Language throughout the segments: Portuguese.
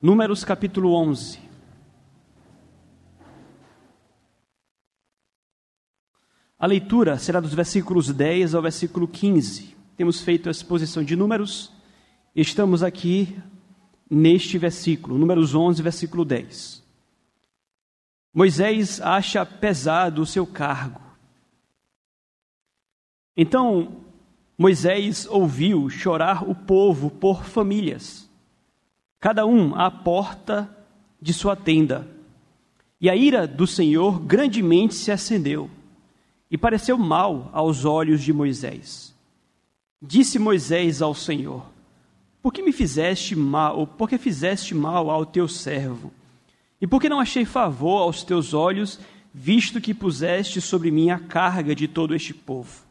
Números capítulo 11. A leitura será dos versículos 10 ao versículo 15. Temos feito a exposição de números estamos aqui neste versículo, Números 11, versículo 10. Moisés acha pesado o seu cargo. Então Moisés ouviu chorar o povo por famílias, cada um à porta de sua tenda. E a ira do Senhor grandemente se acendeu, e pareceu mal aos olhos de Moisés. Disse Moisés ao Senhor: Por que me fizeste mal, ou por que fizeste mal ao teu servo? E por que não achei favor aos teus olhos, visto que puseste sobre mim a carga de todo este povo?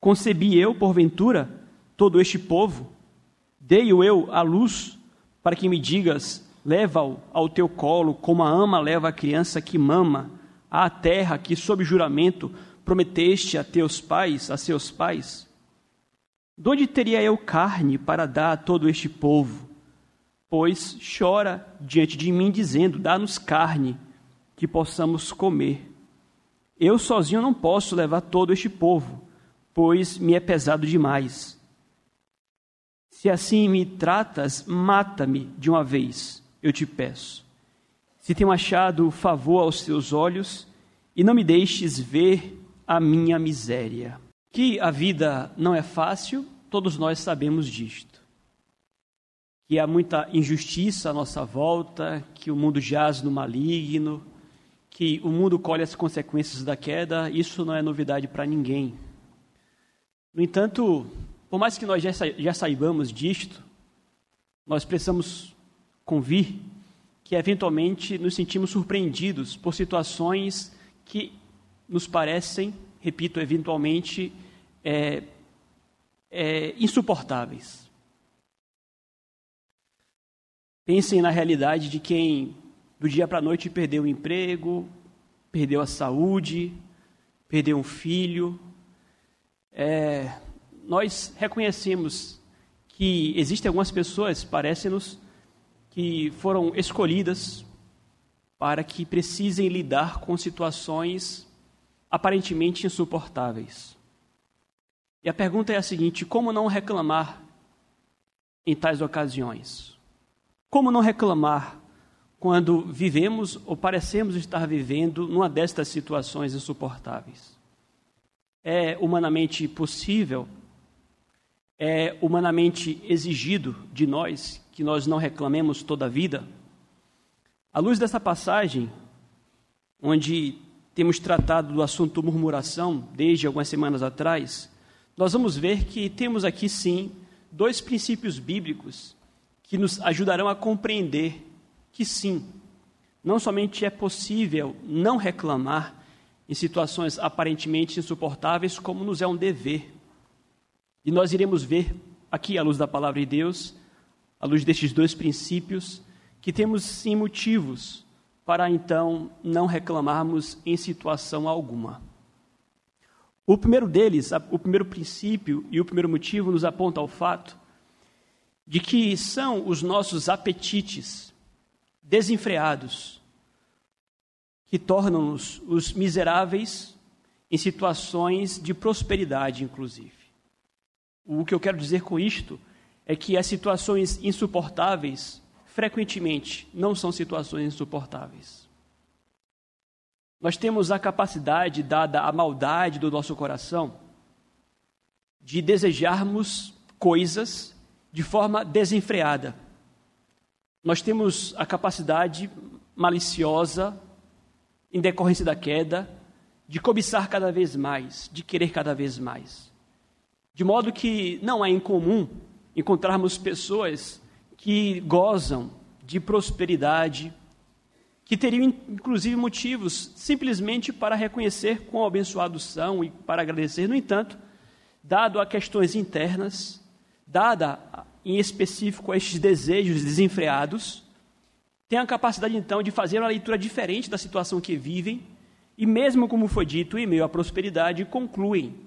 Concebi eu, porventura, todo este povo? Dei-o eu à luz, para que me digas: leva-o ao teu colo, como a ama leva a criança que mama, à terra que, sob juramento, prometeste a teus pais, a seus pais? De onde teria eu carne para dar a todo este povo? pois chora diante de mim, dizendo: Dá-nos carne, que possamos comer. Eu sozinho não posso levar todo este povo, pois me é pesado demais. Se assim me tratas, mata-me de uma vez, eu te peço. Se tenho achado favor aos teus olhos, e não me deixes ver a minha miséria. Que a vida não é fácil, todos nós sabemos disto que há muita injustiça à nossa volta, que o mundo jaz no maligno, que o mundo colhe as consequências da queda, isso não é novidade para ninguém. No entanto, por mais que nós já, já saibamos disto, nós precisamos convir que eventualmente nos sentimos surpreendidos por situações que nos parecem, repito, eventualmente é, é, insuportáveis. Pensem na realidade de quem do dia para a noite perdeu o emprego, perdeu a saúde, perdeu um filho. É, nós reconhecemos que existem algumas pessoas, parece-nos, que foram escolhidas para que precisem lidar com situações aparentemente insuportáveis. E a pergunta é a seguinte: como não reclamar em tais ocasiões? Como não reclamar quando vivemos ou parecemos estar vivendo numa destas situações insuportáveis? É humanamente possível, é humanamente exigido de nós que nós não reclamemos toda a vida? À luz dessa passagem, onde temos tratado do assunto murmuração desde algumas semanas atrás, nós vamos ver que temos aqui sim dois princípios bíblicos que nos ajudarão a compreender que sim, não somente é possível não reclamar em situações aparentemente insuportáveis, como nos é um dever. E nós iremos ver aqui, à luz da palavra de Deus, à luz destes dois princípios, que temos sim motivos para então não reclamarmos em situação alguma. O primeiro deles, o primeiro princípio e o primeiro motivo nos aponta ao fato de que são os nossos apetites desenfreados que tornam-nos os miseráveis em situações de prosperidade, inclusive. O que eu quero dizer com isto é que as situações insuportáveis, frequentemente, não são situações insuportáveis. Nós temos a capacidade, dada a maldade do nosso coração, de desejarmos coisas de forma desenfreada. Nós temos a capacidade maliciosa, em decorrência da queda, de cobiçar cada vez mais, de querer cada vez mais. De modo que não é incomum encontrarmos pessoas que gozam de prosperidade, que teriam inclusive motivos simplesmente para reconhecer quão abençoados são e para agradecer. No entanto, dado a questões internas, dada em específico a estes desejos desenfreados, têm a capacidade então de fazer uma leitura diferente da situação que vivem e, mesmo como foi dito, em meio à prosperidade, concluem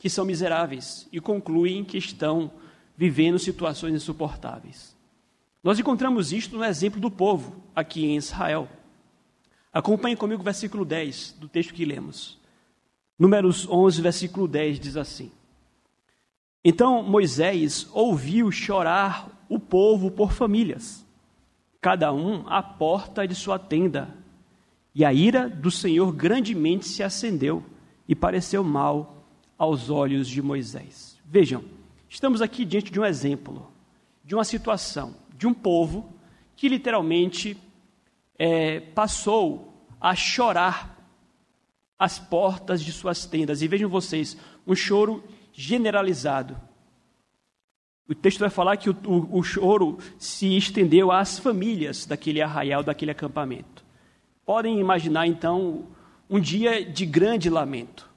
que são miseráveis e concluem que estão vivendo situações insuportáveis. Nós encontramos isto no exemplo do povo aqui em Israel. Acompanhe comigo o versículo 10 do texto que lemos. Números 11, versículo 10 diz assim: Então Moisés ouviu chorar o povo por famílias, cada um à porta de sua tenda. E a ira do Senhor grandemente se acendeu e pareceu mal aos olhos de Moisés. Vejam, estamos aqui diante de um exemplo, de uma situação, de um povo que literalmente é, passou a chorar às portas de suas tendas. E vejam vocês, um choro generalizado. O texto vai falar que o, o, o choro se estendeu às famílias daquele arraial, daquele acampamento. Podem imaginar então um dia de grande lamento.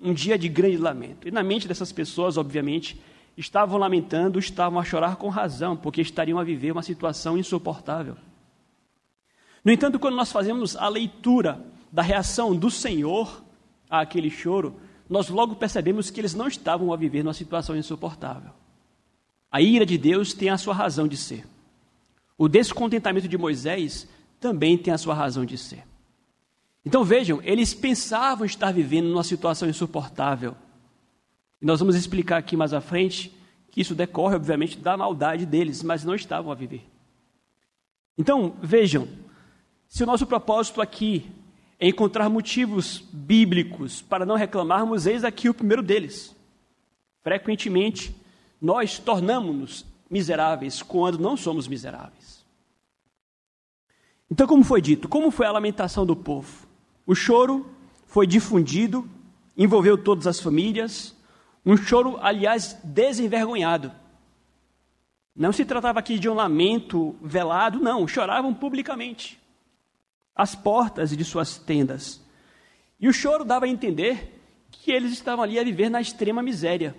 Um dia de grande lamento. E na mente dessas pessoas, obviamente, estavam lamentando, estavam a chorar com razão, porque estariam a viver uma situação insuportável. No entanto, quando nós fazemos a leitura da reação do Senhor àquele choro, nós logo percebemos que eles não estavam a viver numa situação insuportável. A ira de Deus tem a sua razão de ser. O descontentamento de Moisés também tem a sua razão de ser. Então vejam, eles pensavam estar vivendo numa situação insuportável. E nós vamos explicar aqui mais à frente que isso decorre, obviamente, da maldade deles, mas não estavam a viver. Então, vejam, se o nosso propósito aqui é encontrar motivos bíblicos para não reclamarmos, eis aqui o primeiro deles. Frequentemente, nós tornamos-nos miseráveis quando não somos miseráveis. Então, como foi dito? Como foi a lamentação do povo? O choro foi difundido, envolveu todas as famílias, um choro, aliás, desenvergonhado. Não se tratava aqui de um lamento velado, não, choravam publicamente, às portas de suas tendas. E o choro dava a entender que eles estavam ali a viver na extrema miséria.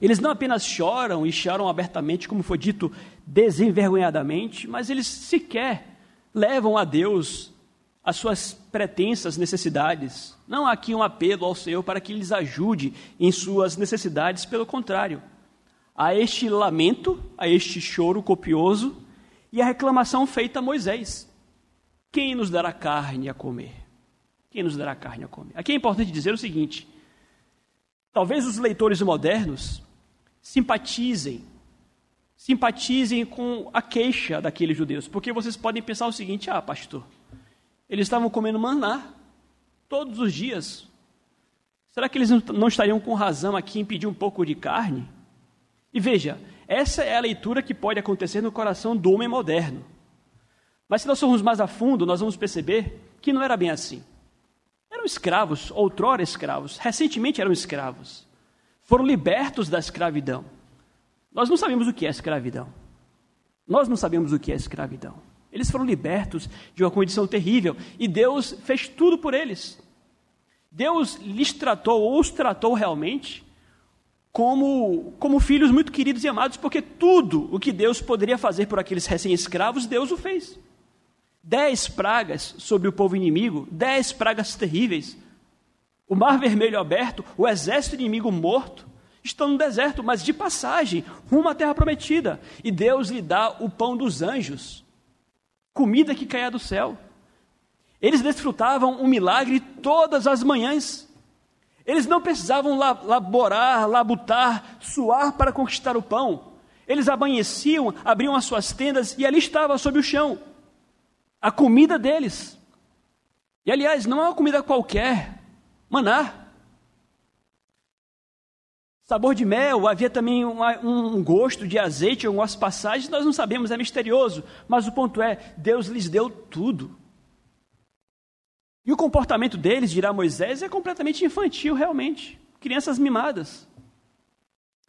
Eles não apenas choram e choram abertamente, como foi dito, desenvergonhadamente, mas eles sequer levam a Deus as suas pretensas necessidades. Não há aqui um apelo ao Senhor para que lhes ajude em suas necessidades, pelo contrário. Há este lamento, a este choro copioso e a reclamação feita a Moisés: Quem nos dará carne a comer? Quem nos dará carne a comer? Aqui é importante dizer o seguinte: Talvez os leitores modernos simpatizem, simpatizem com a queixa daqueles judeus, porque vocês podem pensar o seguinte: ah, pastor, eles estavam comendo maná todos os dias. Será que eles não estariam com razão aqui em pedir um pouco de carne? E veja, essa é a leitura que pode acontecer no coração do homem moderno. Mas se nós formos mais a fundo, nós vamos perceber que não era bem assim eram escravos, outrora escravos, recentemente eram escravos. Foram libertos da escravidão. Nós não sabemos o que é escravidão. Nós não sabemos o que é escravidão. Eles foram libertos de uma condição terrível e Deus fez tudo por eles. Deus lhes tratou, ou os tratou realmente, como, como filhos muito queridos e amados, porque tudo o que Deus poderia fazer por aqueles recém-escravos, Deus o fez dez pragas sobre o povo inimigo, dez pragas terríveis. O mar vermelho aberto, o exército inimigo morto, estão no deserto, mas de passagem, rumo à terra prometida. E Deus lhe dá o pão dos anjos, comida que caia do céu. Eles desfrutavam um milagre todas as manhãs. Eles não precisavam laborar, labutar, suar para conquistar o pão. Eles amanheciam, abriam as suas tendas e ali estava sob o chão a comida deles. E aliás, não é uma comida qualquer, maná. Sabor de mel, havia também um gosto de azeite algumas passagens, nós não sabemos, é misterioso. Mas o ponto é: Deus lhes deu tudo. E o comportamento deles, dirá Moisés, é completamente infantil, realmente. Crianças mimadas.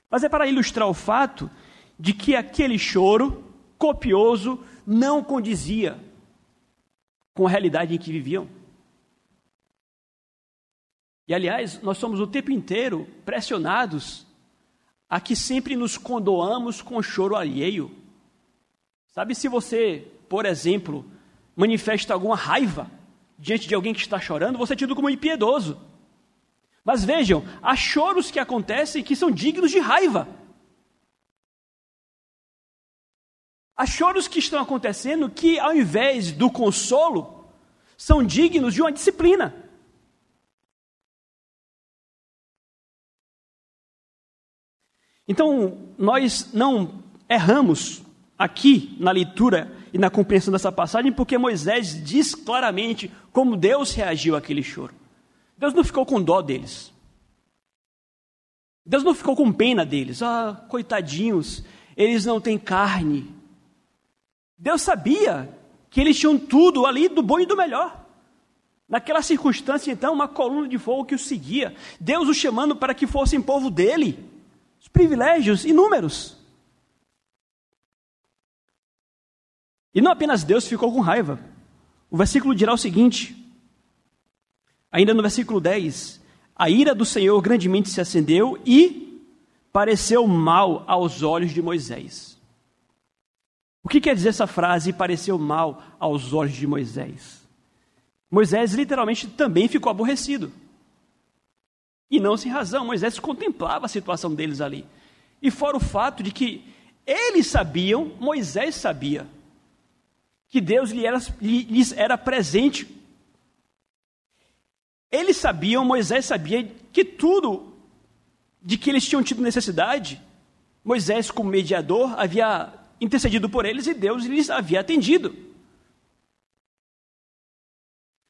Mas é para ilustrar o fato de que aquele choro copioso não condizia com a realidade em que viviam. E aliás, nós somos o tempo inteiro pressionados a que sempre nos condoamos com choro alheio. Sabe, se você, por exemplo, manifesta alguma raiva diante de alguém que está chorando, você é tido como impiedoso. Mas vejam, há choros que acontecem que são dignos de raiva. Há choros que estão acontecendo que, ao invés do consolo, são dignos de uma disciplina. Então, nós não erramos aqui na leitura e na compreensão dessa passagem, porque Moisés diz claramente como Deus reagiu àquele choro. Deus não ficou com dó deles. Deus não ficou com pena deles. Ah, coitadinhos, eles não têm carne. Deus sabia que eles tinham tudo ali do bom e do melhor. Naquela circunstância, então, uma coluna de fogo que os seguia. Deus os chamando para que fossem povo dele. Os privilégios inúmeros. E não apenas Deus ficou com raiva. O versículo dirá o seguinte, ainda no versículo 10: A ira do Senhor grandemente se acendeu e pareceu mal aos olhos de Moisés. O que quer dizer essa frase, pareceu mal aos olhos de Moisés? Moisés literalmente também ficou aborrecido. E não sem razão, Moisés contemplava a situação deles ali. E fora o fato de que eles sabiam, Moisés sabia, que Deus lhes era presente. Eles sabiam, Moisés sabia que tudo de que eles tinham tido necessidade, Moisés, como mediador, havia intercedido por eles e Deus lhes havia atendido.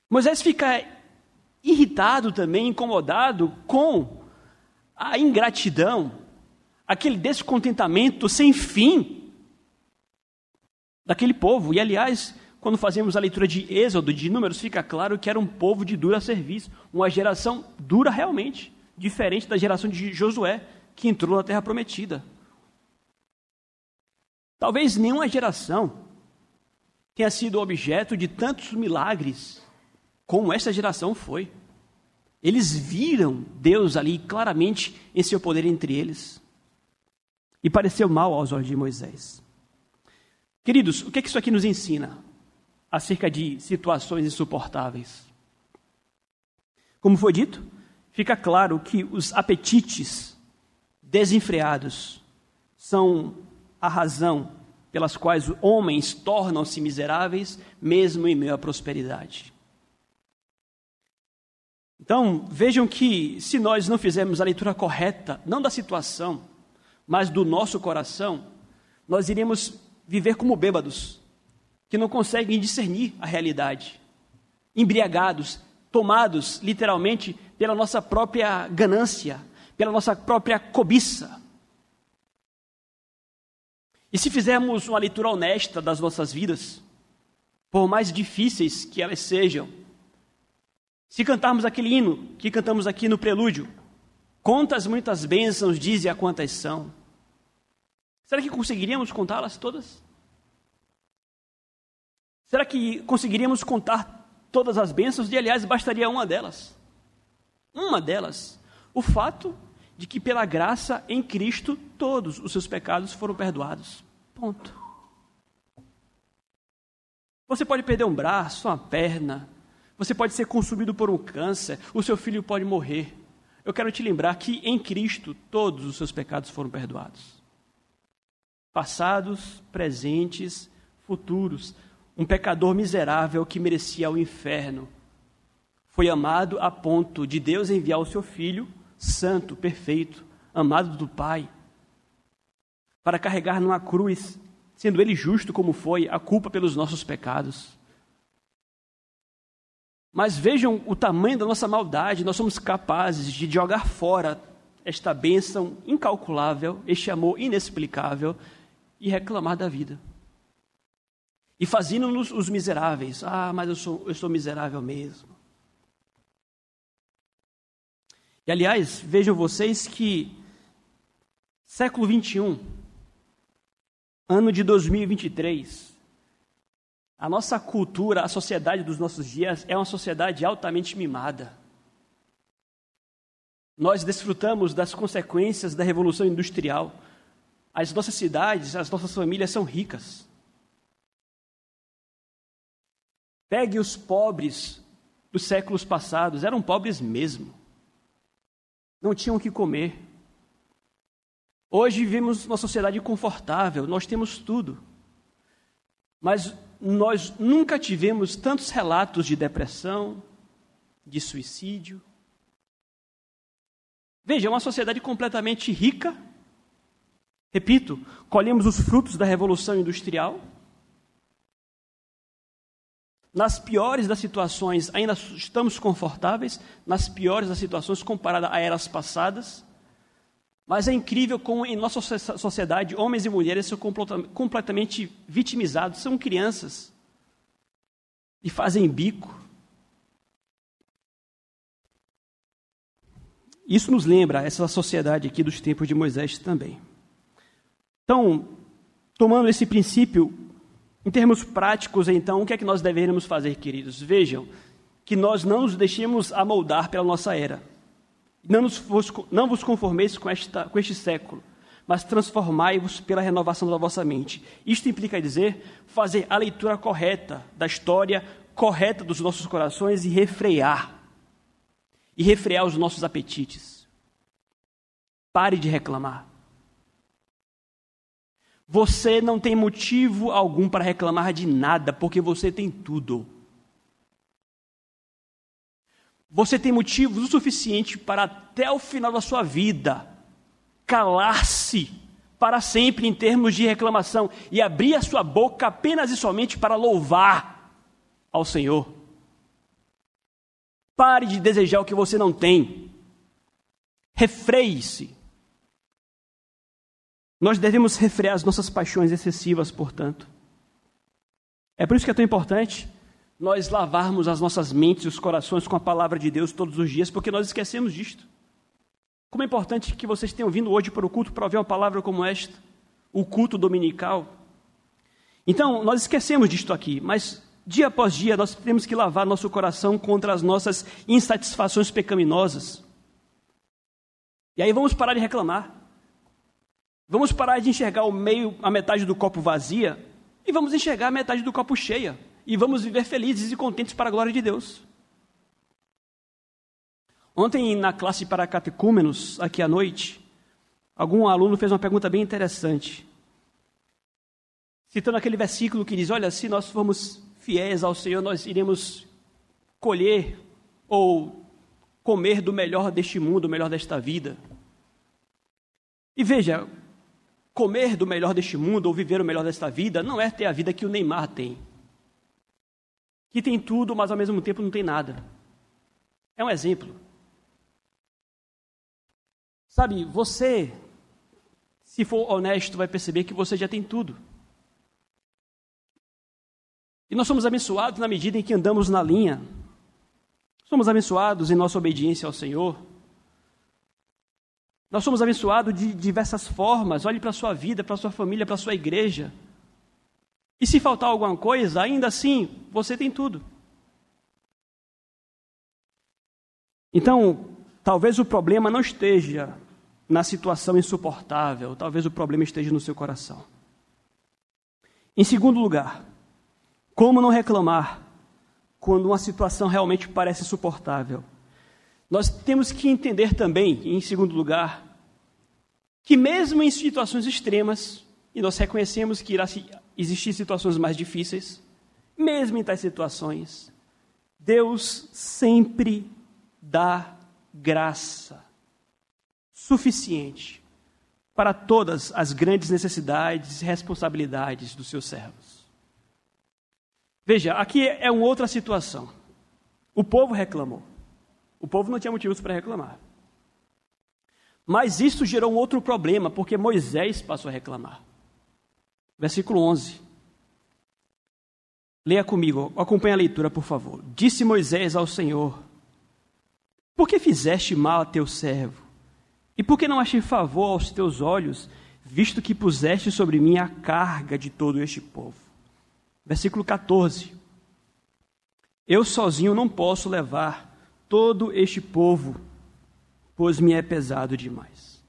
Moisés fica irritado também, incomodado com a ingratidão, aquele descontentamento sem fim daquele povo. E aliás, quando fazemos a leitura de Êxodo, de Números, fica claro que era um povo de dura serviço, uma geração dura realmente, diferente da geração de Josué, que entrou na terra prometida. Talvez nenhuma geração tenha sido objeto de tantos milagres como essa geração foi. Eles viram Deus ali claramente em seu poder entre eles. E pareceu mal aos olhos de Moisés. Queridos, o que, é que isso aqui nos ensina acerca de situações insuportáveis? Como foi dito, fica claro que os apetites desenfreados são a razão pelas quais homens tornam-se miseráveis, mesmo em meio à prosperidade. Então, vejam que se nós não fizermos a leitura correta, não da situação, mas do nosso coração, nós iremos viver como bêbados, que não conseguem discernir a realidade, embriagados, tomados literalmente pela nossa própria ganância, pela nossa própria cobiça. E se fizermos uma leitura honesta das nossas vidas, por mais difíceis que elas sejam, se cantarmos aquele hino que cantamos aqui no prelúdio, quantas muitas bênçãos dizem a quantas são, Será que conseguiríamos contá-las todas? Será que conseguiríamos contar todas as bênçãos? E, aliás, bastaria uma delas. Uma delas. O fato de que, pela graça em Cristo, todos os seus pecados foram perdoados. Ponto. Você pode perder um braço, uma perna, você pode ser consumido por um câncer, o seu filho pode morrer. Eu quero te lembrar que em Cristo todos os seus pecados foram perdoados passados, presentes, futuros. Um pecador miserável que merecia o inferno. Foi amado a ponto de Deus enviar o seu filho, santo, perfeito, amado do Pai, para carregar numa cruz, sendo ele justo como foi, a culpa pelos nossos pecados. Mas vejam o tamanho da nossa maldade, nós somos capazes de jogar fora esta bênção incalculável, este amor inexplicável e reclamar da vida. E fazendo-nos os miseráveis. Ah, mas eu sou, eu sou miserável mesmo. E aliás, vejam vocês que século 21, ano de 2023, a nossa cultura, a sociedade dos nossos dias é uma sociedade altamente mimada. Nós desfrutamos das consequências da revolução industrial. As nossas cidades, as nossas famílias são ricas. Pegue os pobres dos séculos passados, eram pobres mesmo. Não tinham o que comer. Hoje vivemos uma sociedade confortável, nós temos tudo. Mas nós nunca tivemos tantos relatos de depressão, de suicídio. Veja, é uma sociedade completamente rica. Repito, colhemos os frutos da Revolução Industrial. Nas piores das situações, ainda estamos confortáveis, nas piores das situações, comparada a eras passadas. Mas é incrível como em nossa sociedade, homens e mulheres são completamente vitimizados, são crianças e fazem bico. Isso nos lembra essa sociedade aqui dos tempos de Moisés também. Então, tomando esse princípio, em termos práticos, então, o que é que nós deveríamos fazer, queridos? Vejam, que nós não nos deixemos amoldar pela nossa era. Não, vos conformeis com, esta, com este século, mas transformai-vos pela renovação da vossa mente. Isto implica dizer fazer a leitura correta da história, correta dos nossos corações e refrear. E refrear os nossos apetites. Pare de reclamar. Você não tem motivo algum para reclamar de nada, porque você tem tudo. Você tem motivos o suficiente para, até o final da sua vida, calar-se para sempre em termos de reclamação e abrir a sua boca apenas e somente para louvar ao Senhor. Pare de desejar o que você não tem. Refreie-se. Nós devemos refrear as nossas paixões excessivas, portanto. É por isso que é tão importante nós lavarmos as nossas mentes e os corações com a palavra de Deus todos os dias, porque nós esquecemos disto. Como é importante que vocês tenham vindo hoje para o culto para ouvir uma palavra como esta, o culto dominical. Então, nós esquecemos disto aqui, mas dia após dia nós temos que lavar nosso coração contra as nossas insatisfações pecaminosas. E aí vamos parar de reclamar. Vamos parar de enxergar o meio, a metade do copo vazia e vamos enxergar a metade do copo cheia. E vamos viver felizes e contentes para a glória de Deus. Ontem, na classe para catecúmenos, aqui à noite, algum aluno fez uma pergunta bem interessante. Citando aquele versículo que diz: Olha, se nós formos fiéis ao Senhor, nós iremos colher ou comer do melhor deste mundo, do melhor desta vida. E veja, comer do melhor deste mundo ou viver o melhor desta vida não é ter a vida que o Neymar tem. Que tem tudo, mas ao mesmo tempo não tem nada. É um exemplo. Sabe, você, se for honesto, vai perceber que você já tem tudo. E nós somos abençoados na medida em que andamos na linha. Somos abençoados em nossa obediência ao Senhor. Nós somos abençoados de diversas formas. Olhe para a sua vida, para a sua família, para a sua igreja. E se faltar alguma coisa, ainda assim, você tem tudo. Então, talvez o problema não esteja na situação insuportável, talvez o problema esteja no seu coração. Em segundo lugar, como não reclamar quando uma situação realmente parece insuportável? Nós temos que entender também, em segundo lugar, que mesmo em situações extremas, e nós reconhecemos que irá existir situações mais difíceis, mesmo em tais situações, Deus sempre dá graça suficiente para todas as grandes necessidades e responsabilidades dos seus servos. Veja, aqui é uma outra situação. O povo reclamou. O povo não tinha motivos para reclamar. Mas isso gerou um outro problema, porque Moisés passou a reclamar. Versículo 11. Leia comigo, acompanhe a leitura, por favor. Disse Moisés ao Senhor: Por que fizeste mal a teu servo? E por que não achei favor aos teus olhos, visto que puseste sobre mim a carga de todo este povo? Versículo 14. Eu sozinho não posso levar todo este povo, pois me é pesado demais.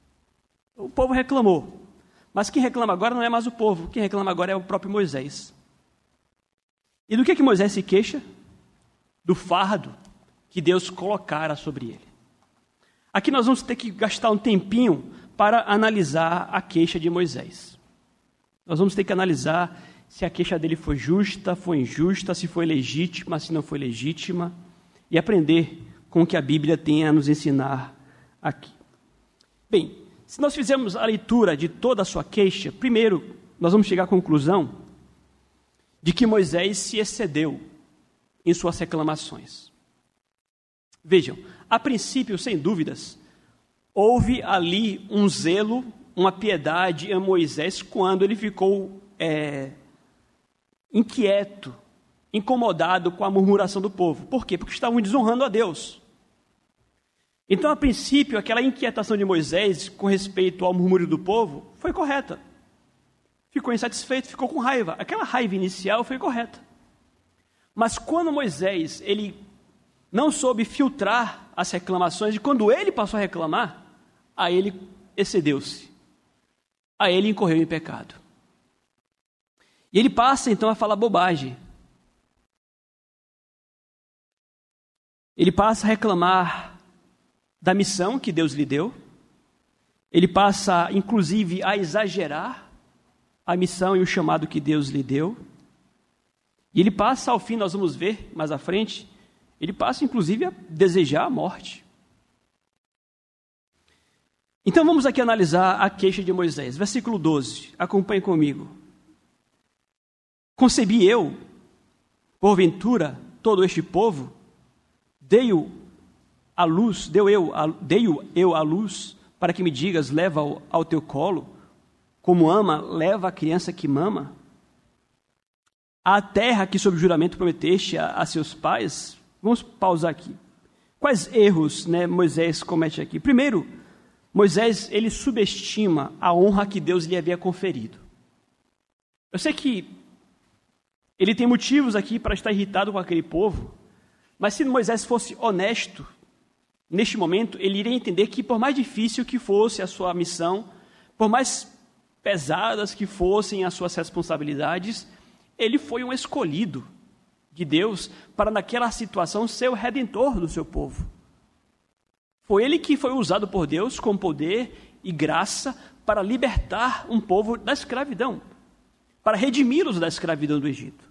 O povo reclamou, mas quem reclama agora não é mais o povo, quem reclama agora é o próprio Moisés. E do que, que Moisés se queixa? Do fardo que Deus colocara sobre ele. Aqui nós vamos ter que gastar um tempinho para analisar a queixa de Moisés. Nós vamos ter que analisar se a queixa dele foi justa, foi injusta, se foi legítima, se não foi legítima, e aprender com o que a Bíblia tem a nos ensinar aqui. Bem, se nós fizermos a leitura de toda a sua queixa, primeiro nós vamos chegar à conclusão de que Moisés se excedeu em suas reclamações. Vejam, a princípio, sem dúvidas, houve ali um zelo, uma piedade em Moisés quando ele ficou é, inquieto, incomodado com a murmuração do povo. Por quê? Porque estavam desonrando a Deus. Então, a princípio, aquela inquietação de Moisés com respeito ao murmúrio do povo foi correta. Ficou insatisfeito, ficou com raiva. Aquela raiva inicial foi correta. Mas quando Moisés ele não soube filtrar as reclamações, e quando ele passou a reclamar, aí ele excedeu-se. Aí ele incorreu em pecado. E ele passa então a falar bobagem. Ele passa a reclamar da missão que Deus lhe deu. Ele passa, inclusive, a exagerar a missão e o chamado que Deus lhe deu. E ele passa, ao fim, nós vamos ver mais à frente, ele passa, inclusive, a desejar a morte. Então vamos aqui analisar a queixa de Moisés. Versículo 12. Acompanhe comigo. Concebi eu, porventura, todo este povo, dei-o a luz, deu eu, dei-o eu a luz, para que me digas, leva-o ao teu colo, como ama, leva a criança que mama. A terra que sob juramento prometeste a, a seus pais, vamos pausar aqui. Quais erros né, Moisés comete aqui? Primeiro, Moisés ele subestima a honra que Deus lhe havia conferido. Eu sei que ele tem motivos aqui para estar irritado com aquele povo, mas se Moisés fosse honesto, neste momento, ele iria entender que, por mais difícil que fosse a sua missão, por mais pesadas que fossem as suas responsabilidades, ele foi um escolhido de Deus para, naquela situação, ser o redentor do seu povo. Foi ele que foi usado por Deus com poder e graça para libertar um povo da escravidão para redimi-los da escravidão do Egito.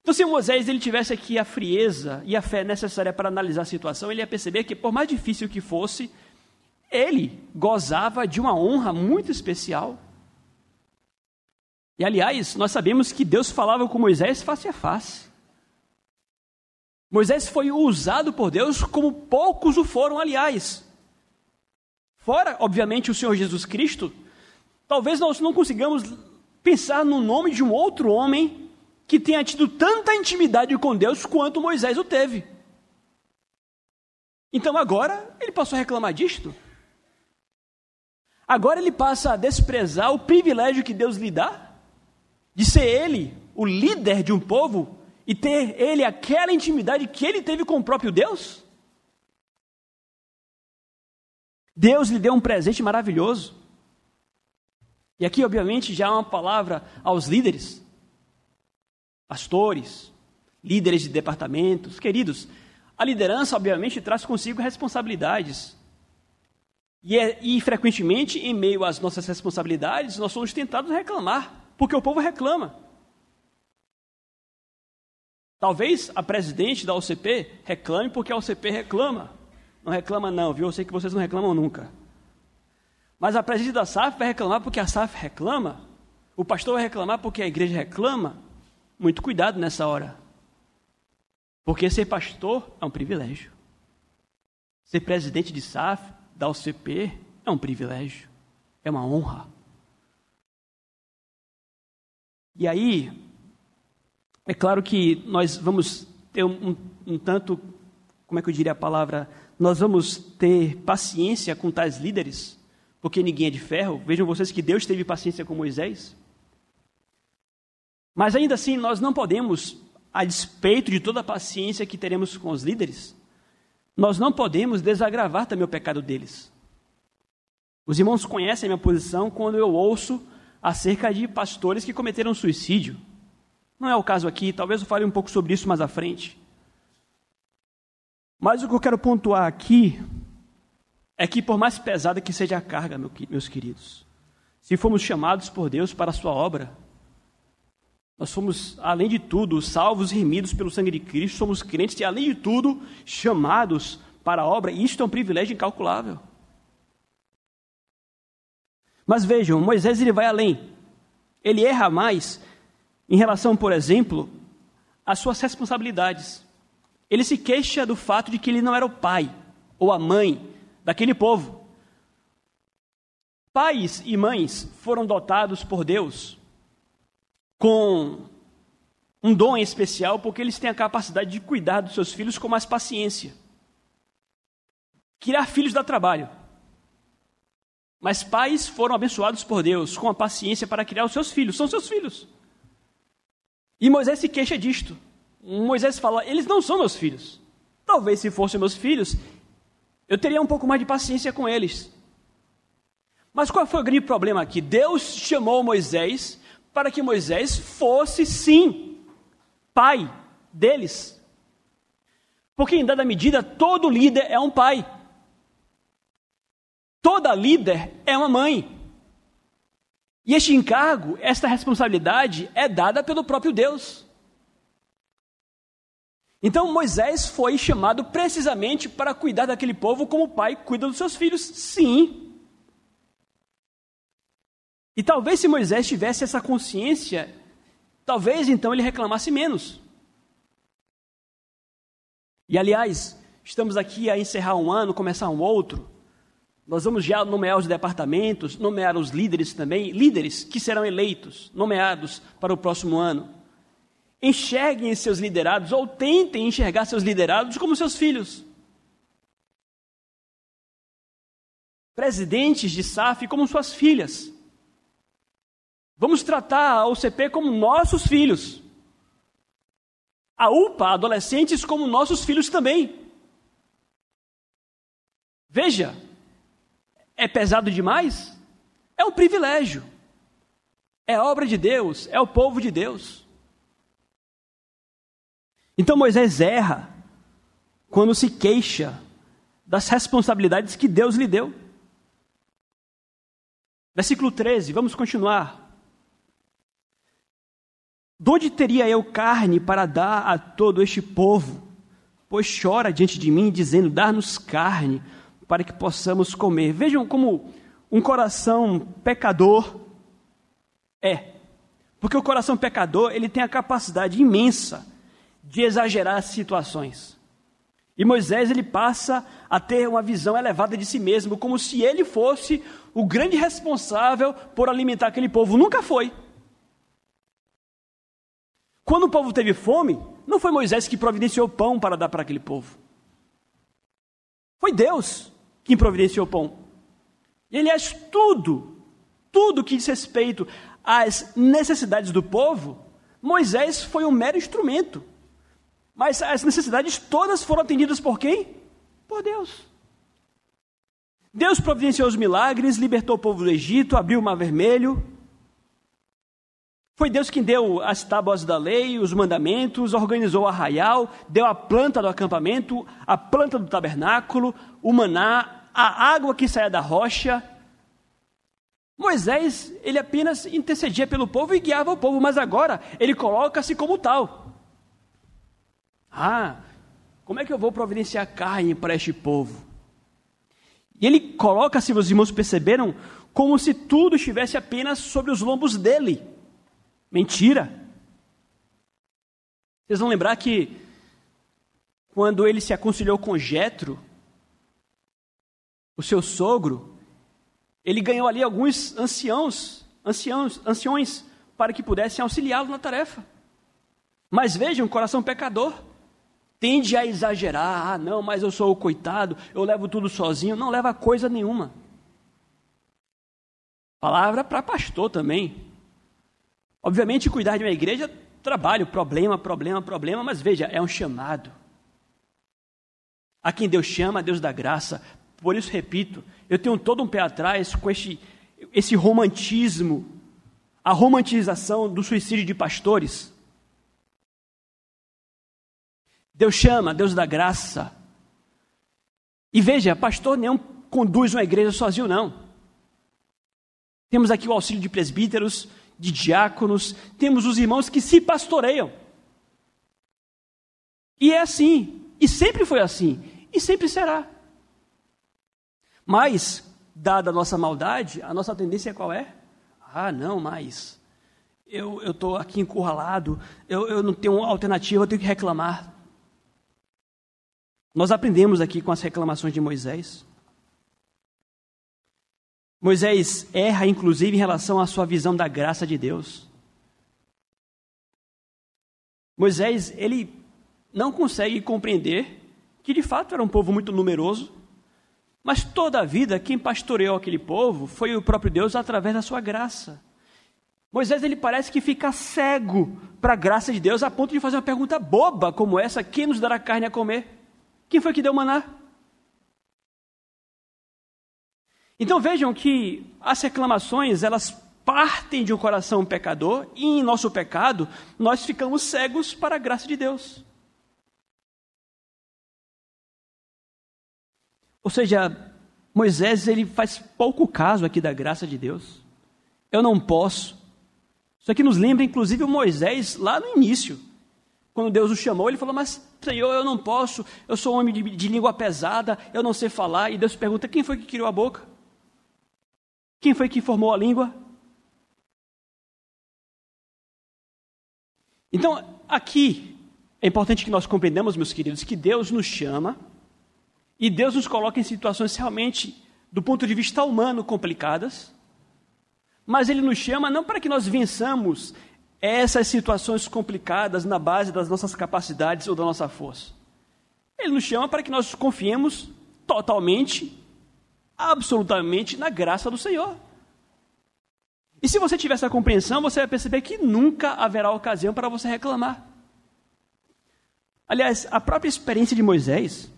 Então, se Moisés ele tivesse aqui a frieza e a fé necessária para analisar a situação, ele ia perceber que, por mais difícil que fosse, ele gozava de uma honra muito especial. E, aliás, nós sabemos que Deus falava com Moisés face a face. Moisés foi usado por Deus como poucos o foram, aliás. Fora, obviamente, o Senhor Jesus Cristo, talvez nós não consigamos pensar no nome de um outro homem que tenha tido tanta intimidade com Deus quanto Moisés o teve. Então agora ele passou a reclamar disto. Agora ele passa a desprezar o privilégio que Deus lhe dá de ser ele o líder de um povo e ter ele aquela intimidade que ele teve com o próprio Deus. Deus lhe deu um presente maravilhoso. E aqui, obviamente, já há uma palavra aos líderes, pastores, líderes de departamentos. Queridos, a liderança, obviamente, traz consigo responsabilidades. E, é, e, frequentemente, em meio às nossas responsabilidades, nós somos tentados a reclamar, porque o povo reclama. Talvez a presidente da OCP reclame porque a OCP reclama. Não reclama, não, viu? Eu sei que vocês não reclamam nunca. Mas a presidente da SAF vai reclamar porque a SAF reclama? O pastor vai reclamar porque a igreja reclama? Muito cuidado nessa hora. Porque ser pastor é um privilégio. Ser presidente de SAF, da UCP, é um privilégio. É uma honra. E aí, é claro que nós vamos ter um, um, um tanto, como é que eu diria a palavra? Nós vamos ter paciência com tais líderes porque ninguém é de ferro. Vejam vocês que Deus teve paciência com Moisés. Mas ainda assim, nós não podemos, a despeito de toda a paciência que teremos com os líderes, nós não podemos desagravar também o pecado deles. Os irmãos conhecem a minha posição quando eu ouço acerca de pastores que cometeram suicídio. Não é o caso aqui, talvez eu fale um pouco sobre isso mais à frente. Mas o que eu quero pontuar aqui é que, por mais pesada que seja a carga, meus queridos, se fomos chamados por Deus para a sua obra. Nós somos, além de tudo, salvos e remidos pelo sangue de Cristo, somos crentes e, além de tudo, chamados para a obra, e isto é um privilégio incalculável. Mas vejam, Moisés ele vai além. Ele erra mais em relação, por exemplo, às suas responsabilidades. Ele se queixa do fato de que ele não era o pai ou a mãe daquele povo. Pais e mães foram dotados por Deus com um dom especial porque eles têm a capacidade de cuidar dos seus filhos com mais paciência. Criar filhos dá trabalho. Mas pais foram abençoados por Deus com a paciência para criar os seus filhos, são seus filhos. E Moisés se queixa disto. Moisés fala: eles não são meus filhos. Talvez se fossem meus filhos, eu teria um pouco mais de paciência com eles. Mas qual foi o grande problema aqui? Deus chamou Moisés para que Moisés fosse, sim, pai deles. Porque, em dada medida, todo líder é um pai. Toda líder é uma mãe. E este encargo, esta responsabilidade é dada pelo próprio Deus. Então Moisés foi chamado precisamente para cuidar daquele povo como o pai cuida dos seus filhos. Sim. E talvez se Moisés tivesse essa consciência, talvez então ele reclamasse menos. E aliás, estamos aqui a encerrar um ano, começar um outro. Nós vamos já nomear os departamentos, nomear os líderes também, líderes que serão eleitos, nomeados para o próximo ano. Enxerguem seus liderados ou tentem enxergar seus liderados como seus filhos. Presidentes de SAF como suas filhas. Vamos tratar a OCP como nossos filhos. A UPA, adolescentes, como nossos filhos também. Veja, é pesado demais? É um privilégio. É obra de Deus, é o povo de Deus. Então Moisés erra quando se queixa das responsabilidades que Deus lhe deu. Versículo 13, vamos continuar. Donde teria eu carne para dar a todo este povo? Pois chora diante de mim, dizendo: Dar-nos carne, para que possamos comer. Vejam como um coração pecador é. Porque o coração pecador, ele tem a capacidade imensa de exagerar as situações. E Moisés, ele passa a ter uma visão elevada de si mesmo, como se ele fosse o grande responsável por alimentar aquele povo. Nunca foi. Quando o povo teve fome, não foi Moisés que providenciou pão para dar para aquele povo. Foi Deus quem providenciou pão. E aliás, tudo, tudo que diz respeito às necessidades do povo, Moisés foi um mero instrumento. Mas as necessidades todas foram atendidas por quem? Por Deus. Deus providenciou os milagres, libertou o povo do Egito, abriu o mar vermelho. Foi Deus quem deu as tábuas da lei, os mandamentos, organizou o arraial, deu a planta do acampamento, a planta do tabernáculo, o maná, a água que saía da rocha. Moisés, ele apenas intercedia pelo povo e guiava o povo, mas agora ele coloca-se como tal. Ah, como é que eu vou providenciar carne para este povo? E ele coloca, se os irmãos perceberam, como se tudo estivesse apenas sobre os lombos dele. Mentira. Vocês vão lembrar que quando ele se aconselhou com Jetro, o seu sogro, ele ganhou ali alguns anciãos, anciãos, anciões, para que pudessem auxiliá-lo na tarefa. Mas vejam, coração pecador tende a exagerar. Ah, não, mas eu sou o coitado, eu levo tudo sozinho. Não leva coisa nenhuma. Palavra para pastor também. Obviamente, cuidar de uma igreja, trabalho, problema, problema, problema, mas veja, é um chamado. A quem Deus chama, Deus dá graça. Por isso, repito, eu tenho todo um pé atrás com este, esse romantismo, a romantização do suicídio de pastores. Deus chama, Deus dá graça. E veja, pastor nenhum conduz uma igreja sozinho, não. Temos aqui o auxílio de presbíteros, de diáconos, temos os irmãos que se pastoreiam. E é assim, e sempre foi assim, e sempre será. Mas, dada a nossa maldade, a nossa tendência qual é? Ah, não, mas eu estou aqui encurralado, eu, eu não tenho alternativa, eu tenho que reclamar. Nós aprendemos aqui com as reclamações de Moisés. Moisés erra, inclusive, em relação à sua visão da graça de Deus. Moisés, ele não consegue compreender que de fato era um povo muito numeroso, mas toda a vida quem pastoreou aquele povo foi o próprio Deus através da sua graça. Moisés ele parece que fica cego para a graça de Deus a ponto de fazer uma pergunta boba como essa: quem nos dará carne a comer? Quem foi que deu maná? Então vejam que as reclamações, elas partem de um coração pecador e em nosso pecado nós ficamos cegos para a graça de Deus. Ou seja, Moisés ele faz pouco caso aqui da graça de Deus. Eu não posso. Isso aqui nos lembra inclusive o Moisés lá no início. Quando Deus o chamou, ele falou: Mas, Senhor, eu não posso, eu sou um homem de, de língua pesada, eu não sei falar. E Deus pergunta: Quem foi que criou a boca? Quem foi que formou a língua? Então, aqui é importante que nós compreendamos, meus queridos, que Deus nos chama e Deus nos coloca em situações realmente, do ponto de vista humano, complicadas, mas Ele nos chama não para que nós vençamos essas situações complicadas na base das nossas capacidades ou da nossa força. Ele nos chama para que nós confiemos totalmente, absolutamente na graça do Senhor. E se você tiver essa compreensão, você vai perceber que nunca haverá ocasião para você reclamar. Aliás, a própria experiência de Moisés,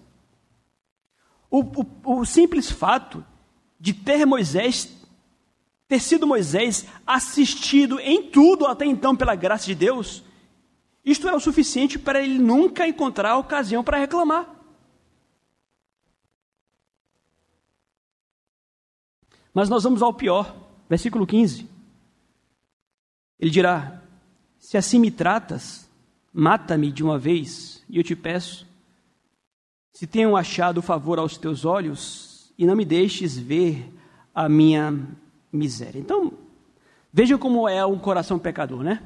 o, o, o simples fato de ter Moisés ter sido Moisés assistido em tudo até então pela graça de Deus, isto era o suficiente para ele nunca encontrar ocasião para reclamar. Mas nós vamos ao pior, versículo 15. Ele dirá: Se assim me tratas, mata-me de uma vez, e eu te peço. Se tenho achado favor aos teus olhos, e não me deixes ver a minha miséria. Então, veja como é um coração pecador, né?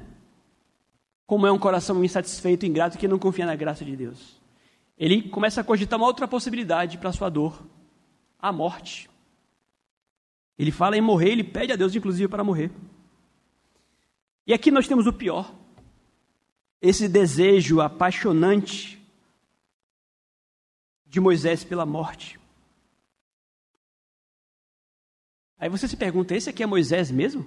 Como é um coração insatisfeito, ingrato, que não confia na graça de Deus. Ele começa a cogitar uma outra possibilidade para sua dor: a morte. Ele fala em morrer, ele pede a Deus, inclusive, para morrer. E aqui nós temos o pior: esse desejo apaixonante de Moisés pela morte. Aí você se pergunta: esse aqui é Moisés mesmo?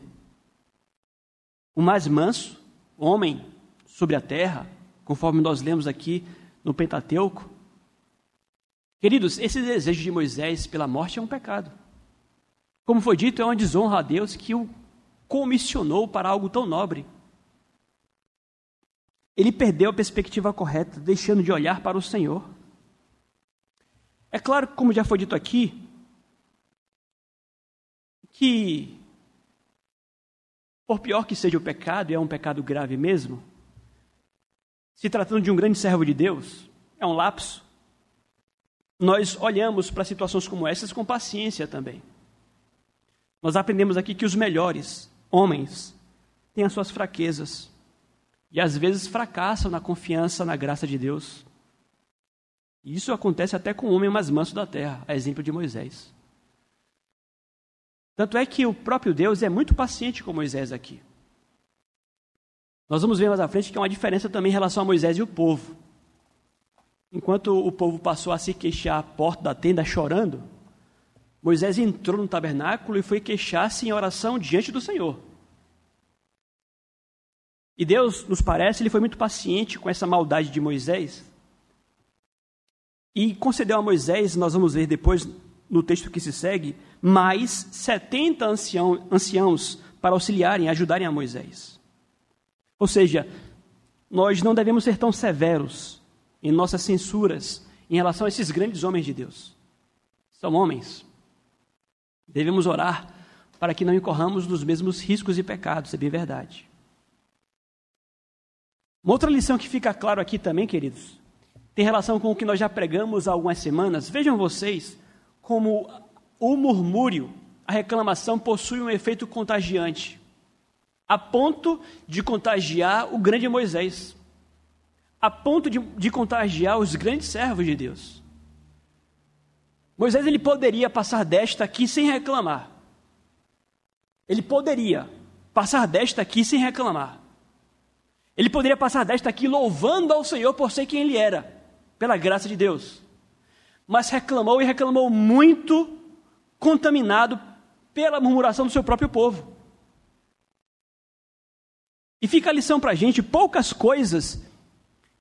O mais manso, homem sobre a terra, conforme nós lemos aqui no Pentateuco? Queridos, esse desejo de Moisés pela morte é um pecado. Como foi dito, é uma desonra a Deus que o comissionou para algo tão nobre. Ele perdeu a perspectiva correta, deixando de olhar para o Senhor. É claro como já foi dito aqui, que, por pior que seja o pecado, e é um pecado grave mesmo, se tratando de um grande servo de Deus, é um lapso, nós olhamos para situações como essas com paciência também. Nós aprendemos aqui que os melhores homens têm as suas fraquezas e às vezes fracassam na confiança na graça de Deus. E isso acontece até com o homem mais manso da terra, a exemplo de Moisés. Tanto é que o próprio Deus é muito paciente com Moisés aqui. Nós vamos ver mais à frente que há uma diferença também em relação a Moisés e o povo. Enquanto o povo passou a se queixar à porta da tenda chorando, Moisés entrou no tabernáculo e foi queixar-se em oração diante do Senhor. E Deus, nos parece, ele foi muito paciente com essa maldade de Moisés. E concedeu a Moisés, nós vamos ver depois no texto que se segue, mais 70 ancião, anciãos para auxiliarem, ajudarem a Moisés. Ou seja, nós não devemos ser tão severos em nossas censuras em relação a esses grandes homens de Deus. São homens. Devemos orar para que não incorramos nos mesmos riscos e pecados, é bem verdade. Uma outra lição que fica claro aqui também, queridos, tem relação com o que nós já pregamos há algumas semanas. Vejam vocês como o murmúrio, a reclamação possui um efeito contagiante, a ponto de contagiar o grande Moisés, a ponto de, de contagiar os grandes servos de Deus. Moisés ele poderia passar desta aqui sem reclamar. Ele poderia passar desta aqui sem reclamar. Ele poderia passar desta aqui louvando ao Senhor por ser quem ele era, pela graça de Deus. Mas reclamou e reclamou muito, contaminado pela murmuração do seu próprio povo. E fica a lição para a gente: poucas coisas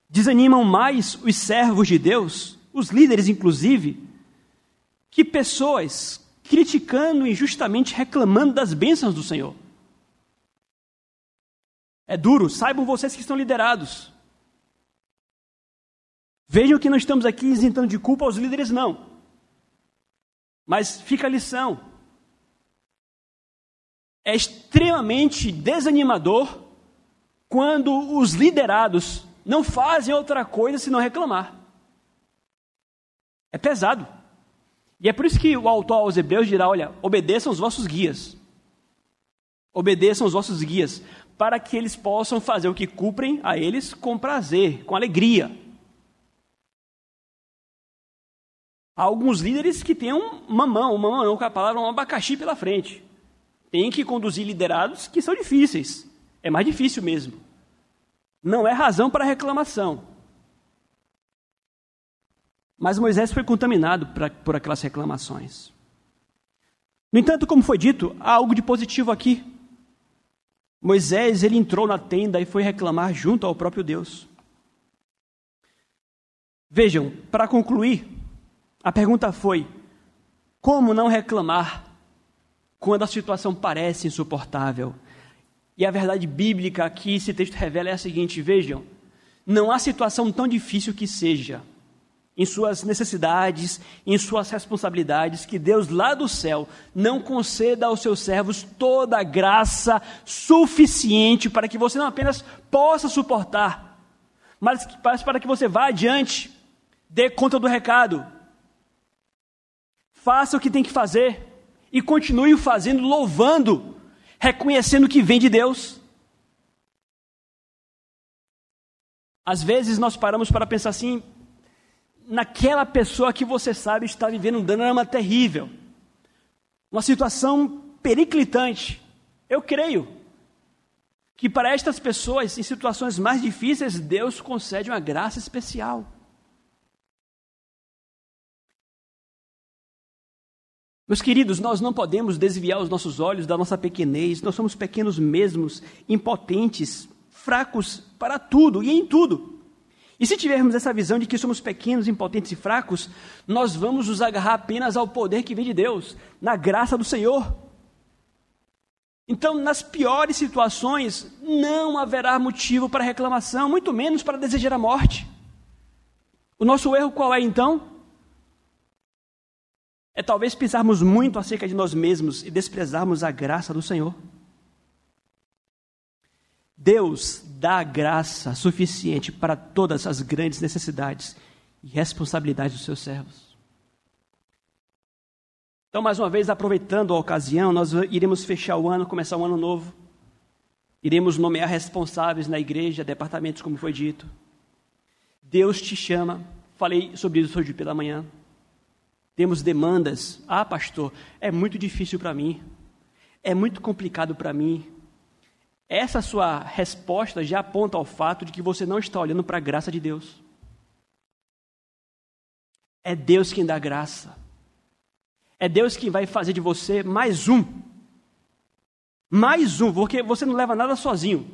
desanimam mais os servos de Deus, os líderes inclusive, que pessoas criticando injustamente, reclamando das bênçãos do Senhor. É duro, saibam vocês que estão liderados. Vejam que não estamos aqui isentando de culpa aos líderes, não. Mas fica a lição. É extremamente desanimador quando os liderados não fazem outra coisa senão reclamar. É pesado. E é por isso que o autor aos Hebreus dirá: olha, obedeçam os vossos guias. Obedeçam os vossos guias, para que eles possam fazer o que cumprem a eles com prazer, com alegria. Há alguns líderes que têm uma mão, uma mão não, com a palavra um abacaxi pela frente. Tem que conduzir liderados que são difíceis. É mais difícil mesmo. Não é razão para reclamação. Mas Moisés foi contaminado por aquelas reclamações. No entanto, como foi dito, há algo de positivo aqui. Moisés, ele entrou na tenda e foi reclamar junto ao próprio Deus. Vejam, para concluir, a pergunta foi: como não reclamar quando a situação parece insuportável? E a verdade bíblica que esse texto revela é a seguinte: vejam, não há situação tão difícil que seja em suas necessidades, em suas responsabilidades, que Deus lá do céu não conceda aos seus servos toda a graça suficiente para que você não apenas possa suportar, mas, para que você vá adiante, dê conta do recado, faça o que tem que fazer e continue fazendo, louvando, reconhecendo que vem de Deus. Às vezes nós paramos para pensar assim, naquela pessoa que você sabe está vivendo um drama terrível, uma situação periclitante. Eu creio que para estas pessoas, em situações mais difíceis, Deus concede uma graça especial. Meus queridos, nós não podemos desviar os nossos olhos da nossa pequenez, nós somos pequenos mesmos, impotentes, fracos para tudo e em tudo. E se tivermos essa visão de que somos pequenos, impotentes e fracos, nós vamos nos agarrar apenas ao poder que vem de Deus, na graça do Senhor. Então, nas piores situações, não haverá motivo para reclamação, muito menos para desejar a morte. O nosso erro qual é então? É talvez pensarmos muito acerca de nós mesmos e desprezarmos a graça do Senhor. Deus dá graça suficiente para todas as grandes necessidades e responsabilidades dos seus servos. Então, mais uma vez, aproveitando a ocasião, nós iremos fechar o ano, começar um ano novo. Iremos nomear responsáveis na igreja, departamentos, como foi dito. Deus te chama. Falei sobre isso hoje pela manhã. Temos demandas. Ah, pastor, é muito difícil para mim. É muito complicado para mim. Essa sua resposta já aponta ao fato de que você não está olhando para a graça de Deus. É Deus quem dá graça. É Deus quem vai fazer de você mais um. Mais um, porque você não leva nada sozinho.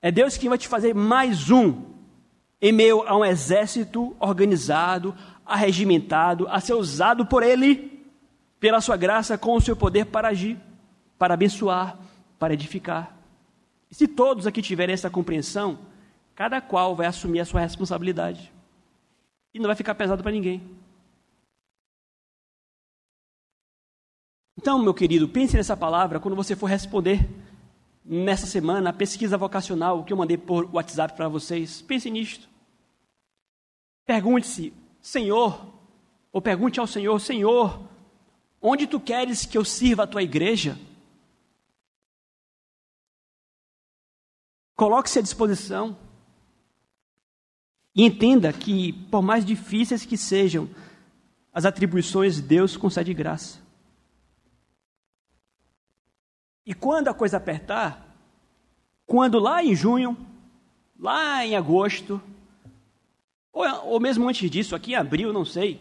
É Deus quem vai te fazer mais um em meio a um exército organizado, arregimentado, a ser usado por Ele, pela sua graça, com o seu poder para agir, para abençoar, para edificar. E se todos aqui tiverem essa compreensão, cada qual vai assumir a sua responsabilidade. E não vai ficar pesado para ninguém. Então, meu querido, pense nessa palavra quando você for responder nessa semana a pesquisa vocacional que eu mandei por WhatsApp para vocês. Pense nisto. Pergunte-se, Senhor, ou pergunte ao Senhor, Senhor, onde tu queres que eu sirva a tua igreja? Coloque-se à disposição. E entenda que, por mais difíceis que sejam as atribuições, Deus concede graça. E quando a coisa apertar, quando lá em junho, lá em agosto, ou, ou mesmo antes disso, aqui em abril, não sei,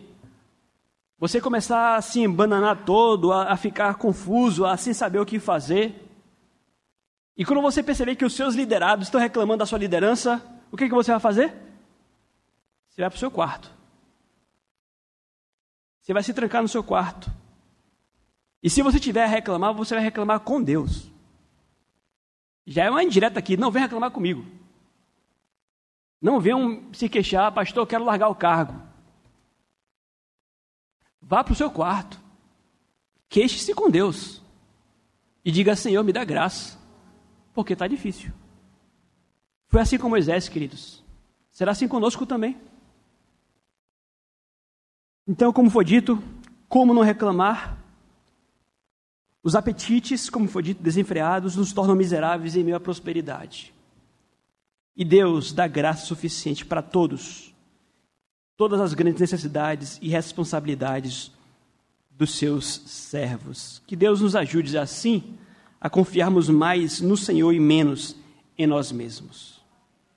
você começar a se embananar todo, a, a ficar confuso, a sem saber o que fazer, e quando você perceber que os seus liderados estão reclamando da sua liderança, o que, que você vai fazer? Você vai para o seu quarto. Você vai se trancar no seu quarto. E se você tiver a reclamar, você vai reclamar com Deus. Já é uma indireta aqui, não vem reclamar comigo. Não venham se queixar, pastor, eu quero largar o cargo. Vá para o seu quarto. Queixe-se com Deus. E diga, Senhor, me dá graça. Porque está difícil. Foi assim com Moisés, queridos. Será assim conosco também. Então, como foi dito, como não reclamar? Os apetites, como foi dito, desenfreados, nos tornam miseráveis em meio à prosperidade. E Deus dá graça suficiente para todos, todas as grandes necessidades e responsabilidades dos seus servos. Que Deus nos ajude assim a confiarmos mais no Senhor e menos em nós mesmos.